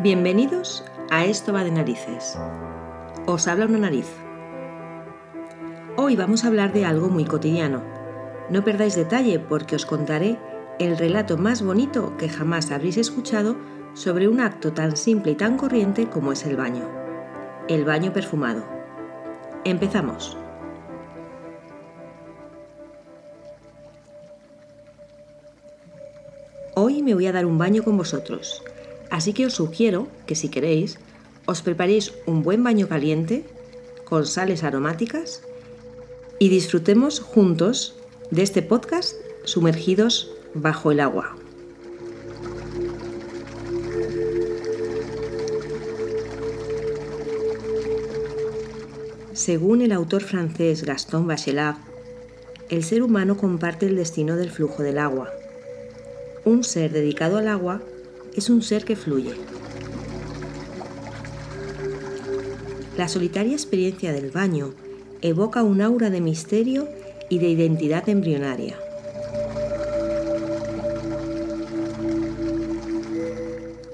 Bienvenidos a Esto va de narices. Os habla una nariz. Hoy vamos a hablar de algo muy cotidiano. No perdáis detalle porque os contaré el relato más bonito que jamás habréis escuchado sobre un acto tan simple y tan corriente como es el baño. El baño perfumado. Empezamos. Hoy me voy a dar un baño con vosotros Así que os sugiero que si queréis, os preparéis un buen baño caliente con sales aromáticas y disfrutemos juntos de este podcast sumergidos bajo el agua. Según el autor francés Gaston Bachelard, el ser humano comparte el destino del flujo del agua. Un ser dedicado al agua es un ser que fluye. La solitaria experiencia del baño evoca un aura de misterio y de identidad embrionaria.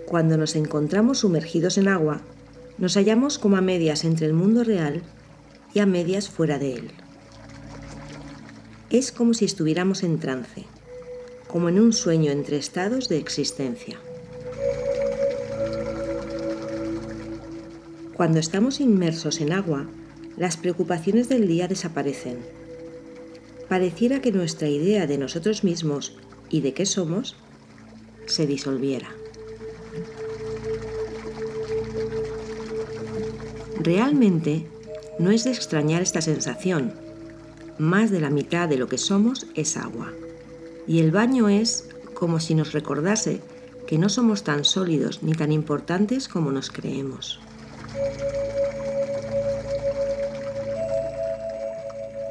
Cuando nos encontramos sumergidos en agua, nos hallamos como a medias entre el mundo real y a medias fuera de él. Es como si estuviéramos en trance, como en un sueño entre estados de existencia. Cuando estamos inmersos en agua, las preocupaciones del día desaparecen. Pareciera que nuestra idea de nosotros mismos y de qué somos se disolviera. Realmente no es de extrañar esta sensación. Más de la mitad de lo que somos es agua. Y el baño es como si nos recordase que no somos tan sólidos ni tan importantes como nos creemos.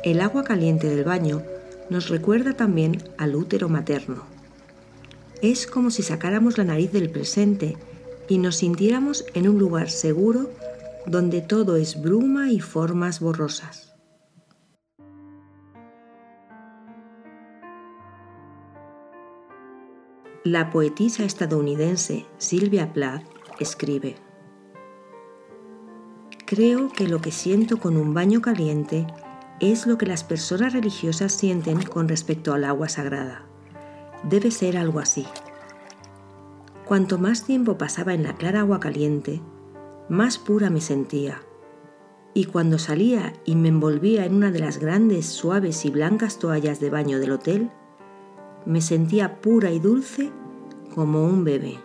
El agua caliente del baño nos recuerda también al útero materno. Es como si sacáramos la nariz del presente y nos sintiéramos en un lugar seguro donde todo es bruma y formas borrosas. La poetisa estadounidense Sylvia Plath escribe, Creo que lo que siento con un baño caliente es lo que las personas religiosas sienten con respecto al agua sagrada. Debe ser algo así. Cuanto más tiempo pasaba en la clara agua caliente, más pura me sentía. Y cuando salía y me envolvía en una de las grandes, suaves y blancas toallas de baño del hotel, me sentía pura y dulce como un bebé.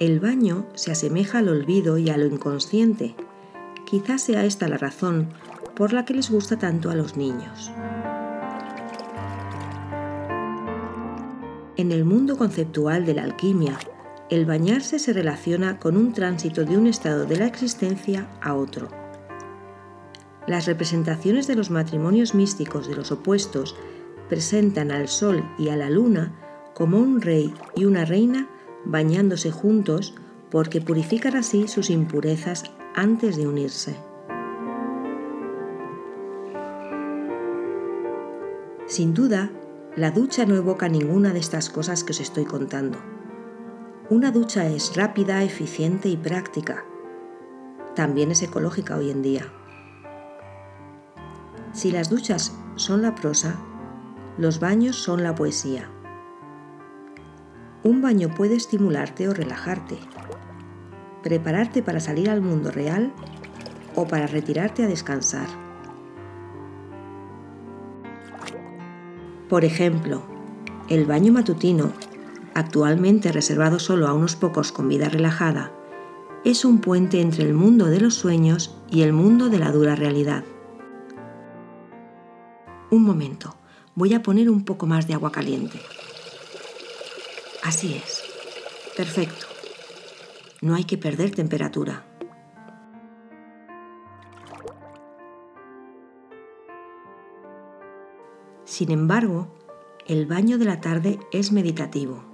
El baño se asemeja al olvido y a lo inconsciente. Quizás sea esta la razón por la que les gusta tanto a los niños. En el mundo conceptual de la alquimia, el bañarse se relaciona con un tránsito de un estado de la existencia a otro. Las representaciones de los matrimonios místicos de los opuestos presentan al sol y a la luna como un rey y una reina bañándose juntos porque purifican así sus impurezas antes de unirse. Sin duda, la ducha no evoca ninguna de estas cosas que os estoy contando. Una ducha es rápida, eficiente y práctica. También es ecológica hoy en día. Si las duchas son la prosa, los baños son la poesía. Un baño puede estimularte o relajarte, prepararte para salir al mundo real o para retirarte a descansar. Por ejemplo, el baño matutino, actualmente reservado solo a unos pocos con vida relajada, es un puente entre el mundo de los sueños y el mundo de la dura realidad. Un momento, voy a poner un poco más de agua caliente. Así es. Perfecto. No hay que perder temperatura. Sin embargo, el baño de la tarde es meditativo.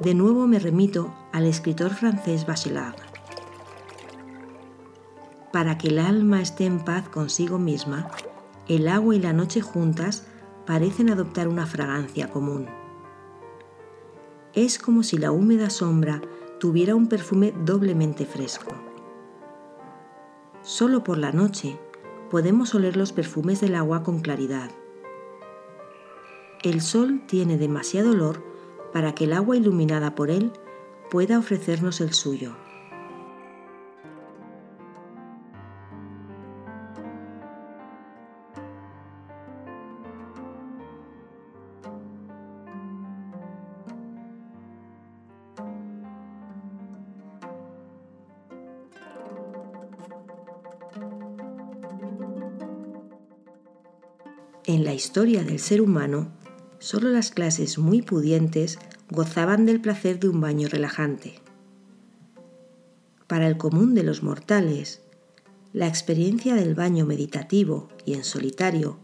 De nuevo me remito al escritor francés Bachelard. Para que el alma esté en paz consigo misma, el agua y la noche juntas parecen adoptar una fragancia común es como si la húmeda sombra tuviera un perfume doblemente fresco. Solo por la noche podemos oler los perfumes del agua con claridad. El sol tiene demasiado olor para que el agua iluminada por él pueda ofrecernos el suyo. Historia del ser humano, solo las clases muy pudientes gozaban del placer de un baño relajante. Para el común de los mortales, la experiencia del baño meditativo y en solitario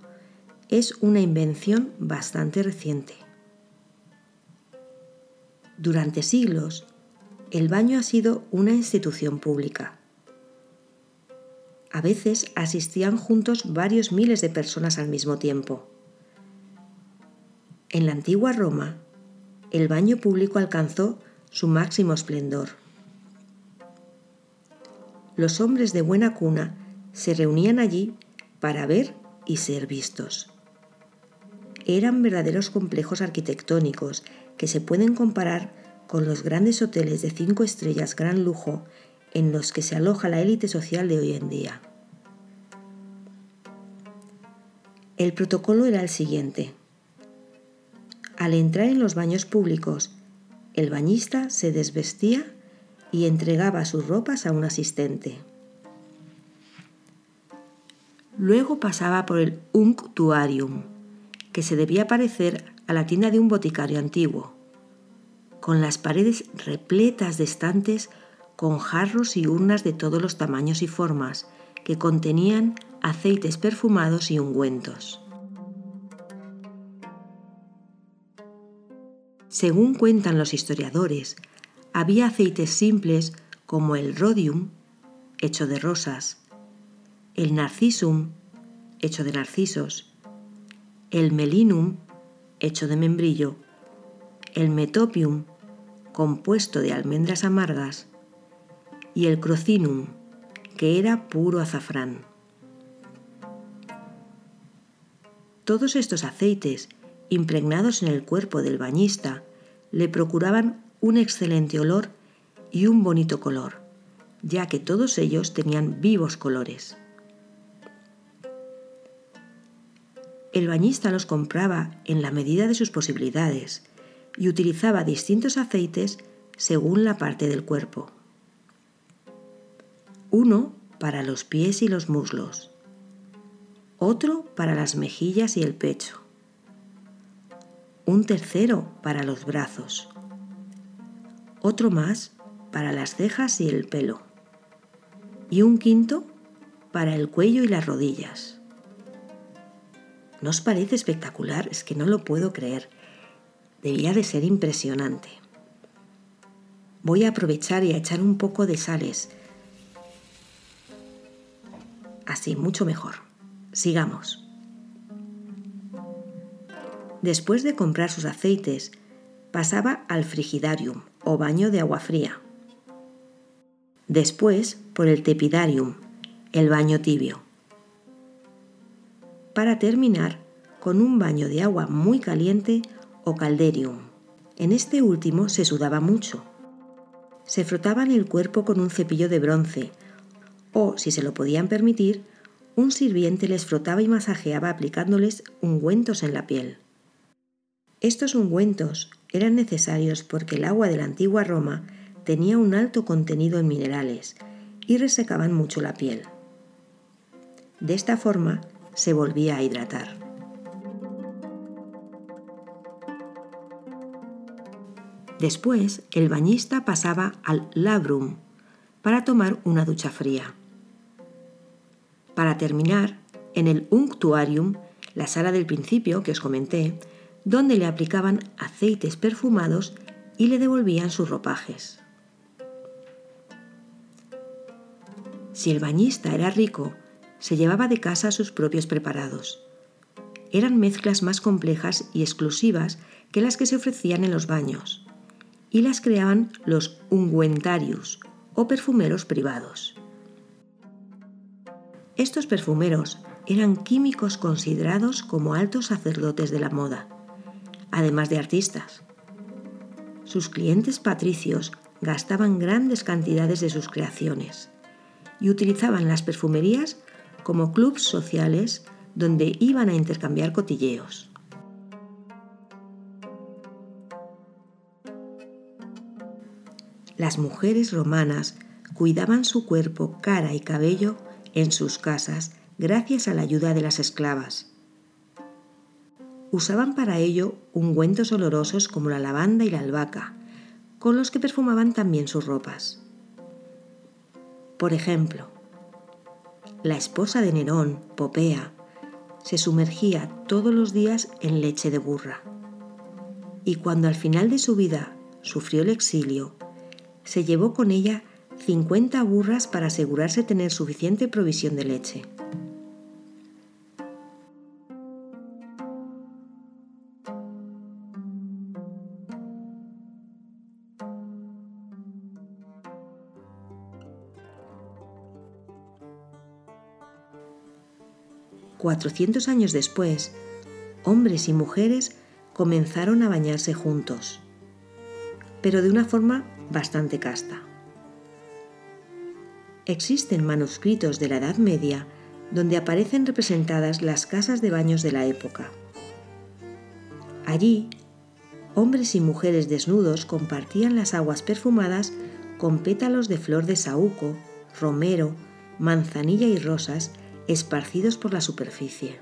es una invención bastante reciente. Durante siglos, el baño ha sido una institución pública. A veces asistían juntos varios miles de personas al mismo tiempo. En la antigua Roma, el baño público alcanzó su máximo esplendor. Los hombres de buena cuna se reunían allí para ver y ser vistos. Eran verdaderos complejos arquitectónicos que se pueden comparar con los grandes hoteles de cinco estrellas gran lujo en los que se aloja la élite social de hoy en día. El protocolo era el siguiente. Al entrar en los baños públicos, el bañista se desvestía y entregaba sus ropas a un asistente. Luego pasaba por el unctuarium, que se debía parecer a la tienda de un boticario antiguo, con las paredes repletas de estantes con jarros y urnas de todos los tamaños y formas que contenían aceites perfumados y ungüentos. Según cuentan los historiadores, había aceites simples como el rhodium, hecho de rosas, el narcisum, hecho de narcisos, el melinum, hecho de membrillo, el metopium, compuesto de almendras amargas, y el crocinum, que era puro azafrán. Todos estos aceites, impregnados en el cuerpo del bañista, le procuraban un excelente olor y un bonito color, ya que todos ellos tenían vivos colores. El bañista los compraba en la medida de sus posibilidades y utilizaba distintos aceites según la parte del cuerpo uno para los pies y los muslos, otro para las mejillas y el pecho, un tercero para los brazos, otro más para las cejas y el pelo, y un quinto para el cuello y las rodillas. ¿No os parece espectacular? Es que no lo puedo creer. Debía de ser impresionante. Voy a aprovechar y a echar un poco de sales Así, mucho mejor. Sigamos. Después de comprar sus aceites, pasaba al frigidarium o baño de agua fría. Después por el tepidarium, el baño tibio. Para terminar con un baño de agua muy caliente o calderium. En este último se sudaba mucho. Se frotaban el cuerpo con un cepillo de bronce o, si se lo podían permitir, un sirviente les frotaba y masajeaba aplicándoles ungüentos en la piel. Estos ungüentos eran necesarios porque el agua de la antigua Roma tenía un alto contenido en minerales y resecaban mucho la piel. De esta forma se volvía a hidratar. Después, el bañista pasaba al labrum para tomar una ducha fría. Para terminar, en el unctuarium, la sala del principio que os comenté, donde le aplicaban aceites perfumados y le devolvían sus ropajes. Si el bañista era rico, se llevaba de casa sus propios preparados. Eran mezclas más complejas y exclusivas que las que se ofrecían en los baños, y las creaban los ungüentarius o perfumeros privados. Estos perfumeros eran químicos considerados como altos sacerdotes de la moda, además de artistas. Sus clientes patricios gastaban grandes cantidades de sus creaciones y utilizaban las perfumerías como clubs sociales donde iban a intercambiar cotilleos. Las mujeres romanas cuidaban su cuerpo, cara y cabello en sus casas gracias a la ayuda de las esclavas. Usaban para ello ungüentos olorosos como la lavanda y la albahaca, con los que perfumaban también sus ropas. Por ejemplo, la esposa de Nerón, Popea, se sumergía todos los días en leche de burra. Y cuando al final de su vida sufrió el exilio, se llevó con ella 50 burras para asegurarse tener suficiente provisión de leche. 400 años después, hombres y mujeres comenzaron a bañarse juntos, pero de una forma bastante casta. Existen manuscritos de la Edad Media donde aparecen representadas las casas de baños de la época. Allí, hombres y mujeres desnudos compartían las aguas perfumadas con pétalos de flor de saúco, romero, manzanilla y rosas esparcidos por la superficie.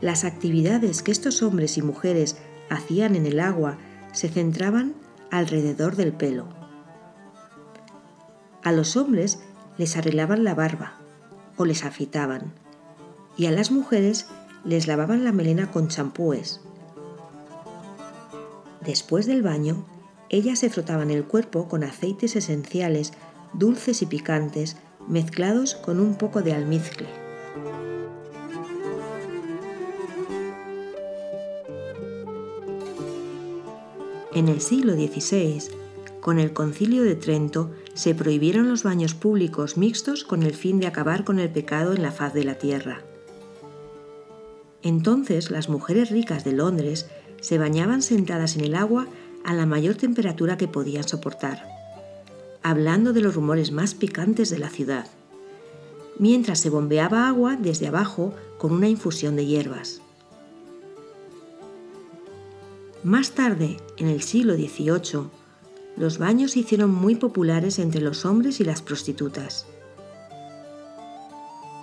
Las actividades que estos hombres y mujeres hacían en el agua se centraban alrededor del pelo. A los hombres les arreglaban la barba o les afeitaban y a las mujeres les lavaban la melena con champúes. Después del baño, ellas se frotaban el cuerpo con aceites esenciales, dulces y picantes mezclados con un poco de almizcle. En el siglo XVI, con el concilio de Trento, se prohibieron los baños públicos mixtos con el fin de acabar con el pecado en la faz de la tierra. Entonces las mujeres ricas de Londres se bañaban sentadas en el agua a la mayor temperatura que podían soportar hablando de los rumores más picantes de la ciudad, mientras se bombeaba agua desde abajo con una infusión de hierbas. Más tarde, en el siglo XVIII, los baños se hicieron muy populares entre los hombres y las prostitutas.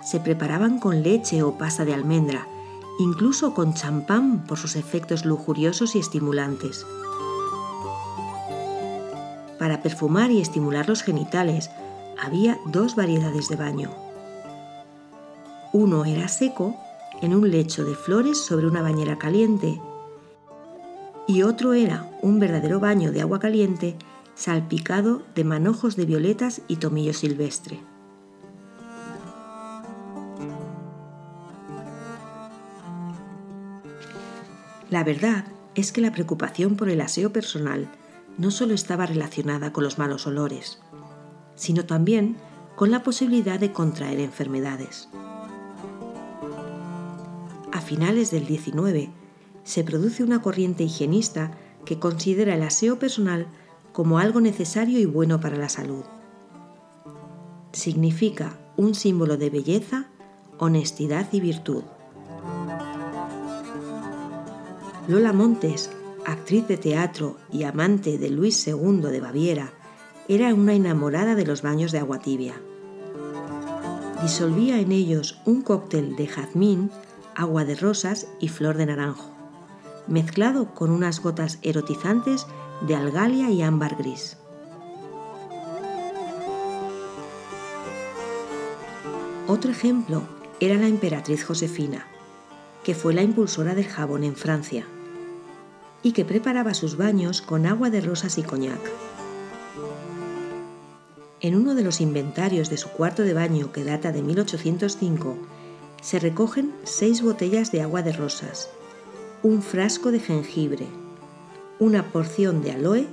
Se preparaban con leche o pasta de almendra, incluso con champán por sus efectos lujuriosos y estimulantes para perfumar y estimular los genitales, había dos variedades de baño. Uno era seco, en un lecho de flores sobre una bañera caliente, y otro era un verdadero baño de agua caliente salpicado de manojos de violetas y tomillo silvestre. La verdad es que la preocupación por el aseo personal no solo estaba relacionada con los malos olores, sino también con la posibilidad de contraer enfermedades. A finales del 19 se produce una corriente higienista que considera el aseo personal como algo necesario y bueno para la salud. Significa un símbolo de belleza, honestidad y virtud. Lola Montes actriz de teatro y amante de Luis II de Baviera, era una enamorada de los baños de agua tibia. Disolvía en ellos un cóctel de jazmín, agua de rosas y flor de naranjo, mezclado con unas gotas erotizantes de algalia y ámbar gris. Otro ejemplo era la emperatriz Josefina, que fue la impulsora del jabón en Francia y que preparaba sus baños con agua de rosas y coñac. En uno de los inventarios de su cuarto de baño que data de 1805, se recogen seis botellas de agua de rosas, un frasco de jengibre, una porción de aloe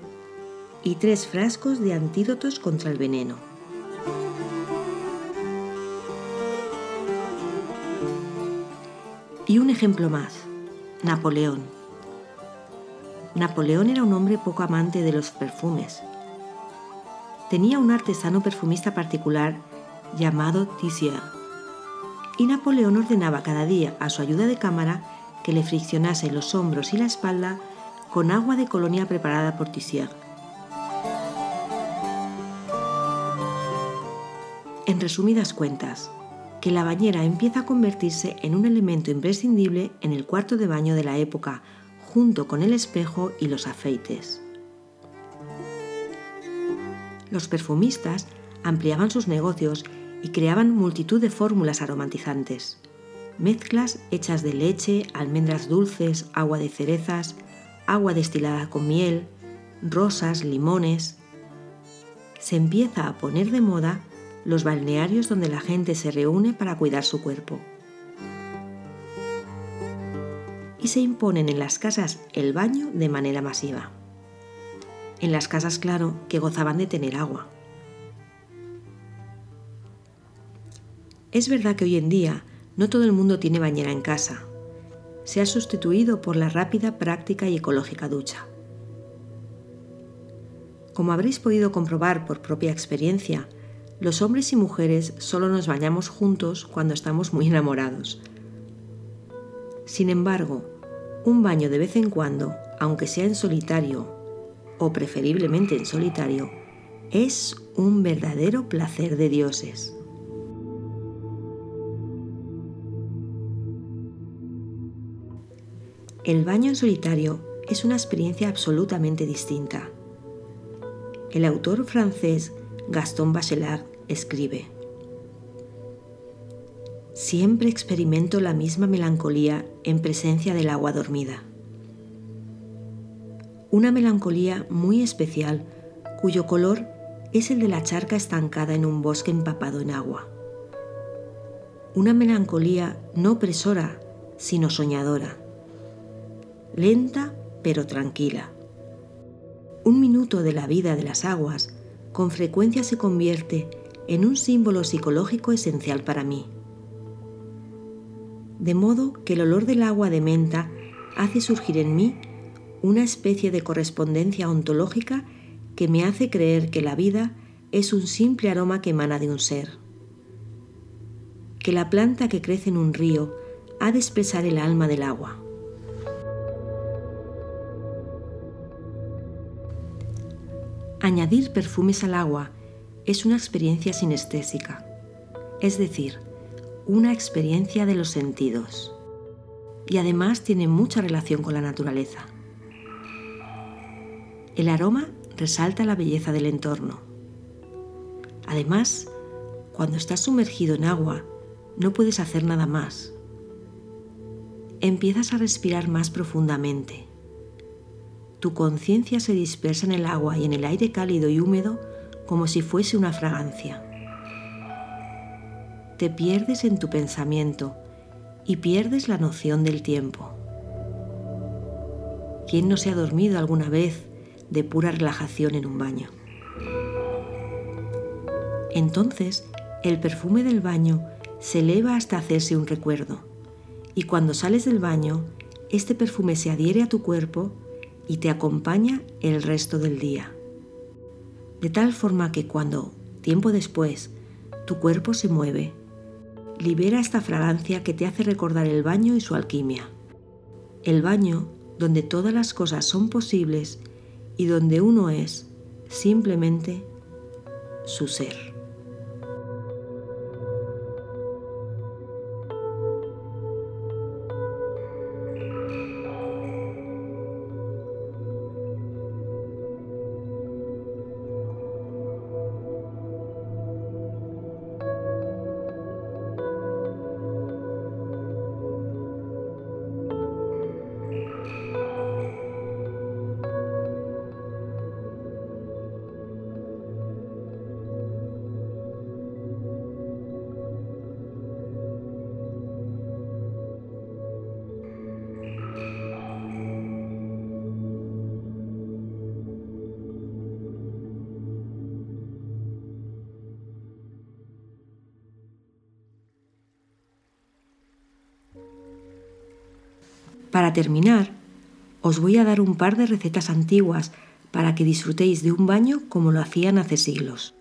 y tres frascos de antídotos contra el veneno. Y un ejemplo más, Napoleón. Napoleón era un hombre poco amante de los perfumes. Tenía un artesano perfumista particular llamado Tissier. Y Napoleón ordenaba cada día a su ayuda de cámara que le friccionase los hombros y la espalda con agua de colonia preparada por Tissier. En resumidas cuentas, que la bañera empieza a convertirse en un elemento imprescindible en el cuarto de baño de la época, junto con el espejo y los aceites. Los perfumistas ampliaban sus negocios y creaban multitud de fórmulas aromatizantes. Mezclas hechas de leche, almendras dulces, agua de cerezas, agua destilada con miel, rosas, limones. Se empieza a poner de moda los balnearios donde la gente se reúne para cuidar su cuerpo. Y se imponen en las casas el baño de manera masiva. En las casas, claro, que gozaban de tener agua. Es verdad que hoy en día no todo el mundo tiene bañera en casa. Se ha sustituido por la rápida, práctica y ecológica ducha. Como habréis podido comprobar por propia experiencia, los hombres y mujeres solo nos bañamos juntos cuando estamos muy enamorados. Sin embargo, un baño de vez en cuando, aunque sea en solitario, o preferiblemente en solitario, es un verdadero placer de dioses. El baño en solitario es una experiencia absolutamente distinta. El autor francés Gaston Bachelard escribe, Siempre experimento la misma melancolía en presencia del agua dormida. Una melancolía muy especial cuyo color es el de la charca estancada en un bosque empapado en agua. Una melancolía no opresora, sino soñadora. Lenta pero tranquila. Un minuto de la vida de las aguas con frecuencia se convierte en un símbolo psicológico esencial para mí. De modo que el olor del agua de menta hace surgir en mí una especie de correspondencia ontológica que me hace creer que la vida es un simple aroma que emana de un ser. Que la planta que crece en un río ha de expresar el alma del agua. Añadir perfumes al agua es una experiencia sinestésica, es decir, una experiencia de los sentidos. Y además tiene mucha relación con la naturaleza. El aroma resalta la belleza del entorno. Además, cuando estás sumergido en agua, no puedes hacer nada más. Empiezas a respirar más profundamente tu conciencia se dispersa en el agua y en el aire cálido y húmedo como si fuese una fragancia. Te pierdes en tu pensamiento y pierdes la noción del tiempo. ¿Quién no se ha dormido alguna vez de pura relajación en un baño? Entonces, el perfume del baño se eleva hasta hacerse un recuerdo, y cuando sales del baño, este perfume se adhiere a tu cuerpo y te acompaña el resto del día. De tal forma que cuando, tiempo después, tu cuerpo se mueve, libera esta fragancia que te hace recordar el baño y su alquimia. El baño donde todas las cosas son posibles y donde uno es simplemente su ser. Para terminar, os voy a dar un par de recetas antiguas para que disfrutéis de un baño como lo hacían hace siglos.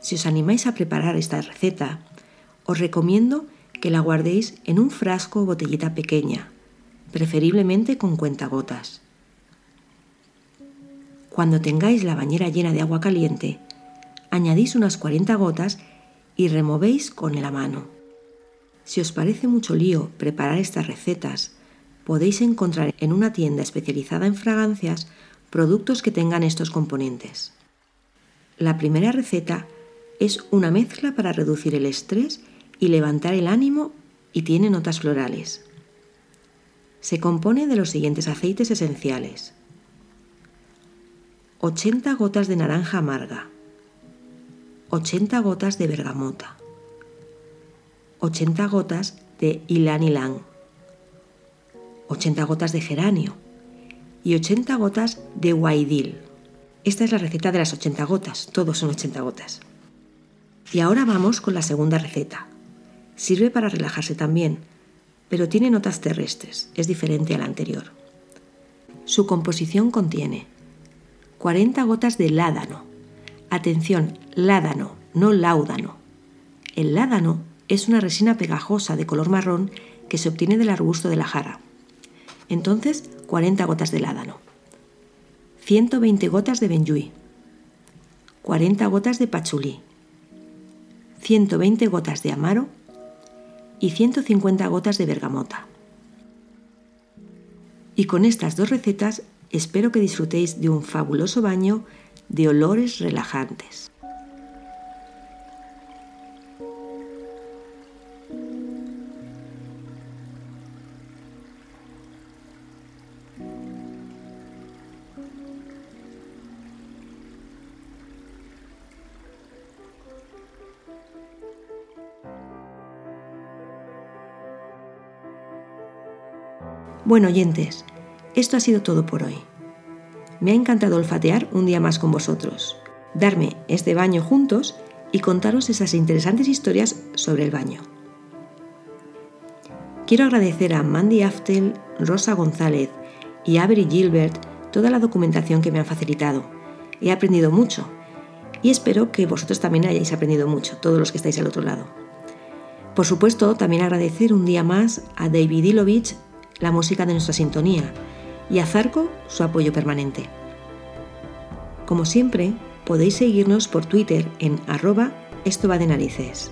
Si os animáis a preparar esta receta, os recomiendo que la guardéis en un frasco o botellita pequeña, preferiblemente con cuentagotas. Cuando tengáis la bañera llena de agua caliente, añadís unas 40 gotas y removéis con la mano. Si os parece mucho lío preparar estas recetas, podéis encontrar en una tienda especializada en fragancias productos que tengan estos componentes. La primera receta es una mezcla para reducir el estrés y levantar el ánimo y tiene notas florales. Se compone de los siguientes aceites esenciales. 80 gotas de naranja amarga, 80 gotas de bergamota, 80 gotas de ylang 80 gotas de geranio, y 80 gotas de guaidil. Esta es la receta de las 80 gotas, todos son 80 gotas. Y ahora vamos con la segunda receta. Sirve para relajarse también, pero tiene notas terrestres, es diferente a la anterior. Su composición contiene 40 gotas de ládano. Atención, ládano, no láudano. El ládano es una resina pegajosa de color marrón que se obtiene del arbusto de la jara. Entonces, 40 gotas de ládano, 120 gotas de benjuí, 40 gotas de pachulí, 120 gotas de amaro y 150 gotas de bergamota. Y con estas dos recetas espero que disfrutéis de un fabuloso baño de olores relajantes. Bueno, oyentes, esto ha sido todo por hoy. Me ha encantado olfatear un día más con vosotros, darme este baño juntos y contaros esas interesantes historias sobre el baño. Quiero agradecer a Mandy Aftel, Rosa González y Avery Gilbert toda la documentación que me han facilitado. He aprendido mucho y espero que vosotros también hayáis aprendido mucho, todos los que estáis al otro lado. Por supuesto, también agradecer un día más a David Ilovich la música de nuestra sintonía, y a Zarco su apoyo permanente. Como siempre, podéis seguirnos por Twitter en arroba esto va de narices.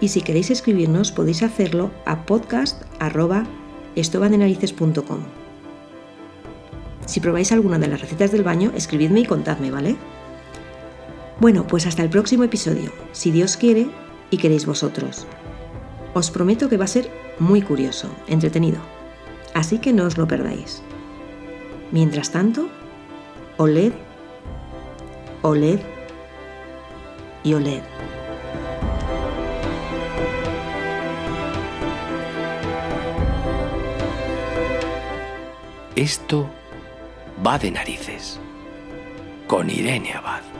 Y si queréis escribirnos podéis hacerlo a podcast arroba. Si probáis alguna de las recetas del baño, escribidme y contadme, ¿vale? Bueno, pues hasta el próximo episodio, si Dios quiere y queréis vosotros. Os prometo que va a ser muy curioso, entretenido. Así que no os lo perdáis. Mientras tanto, oled, oled y oled. Esto va de narices con Irene Abad.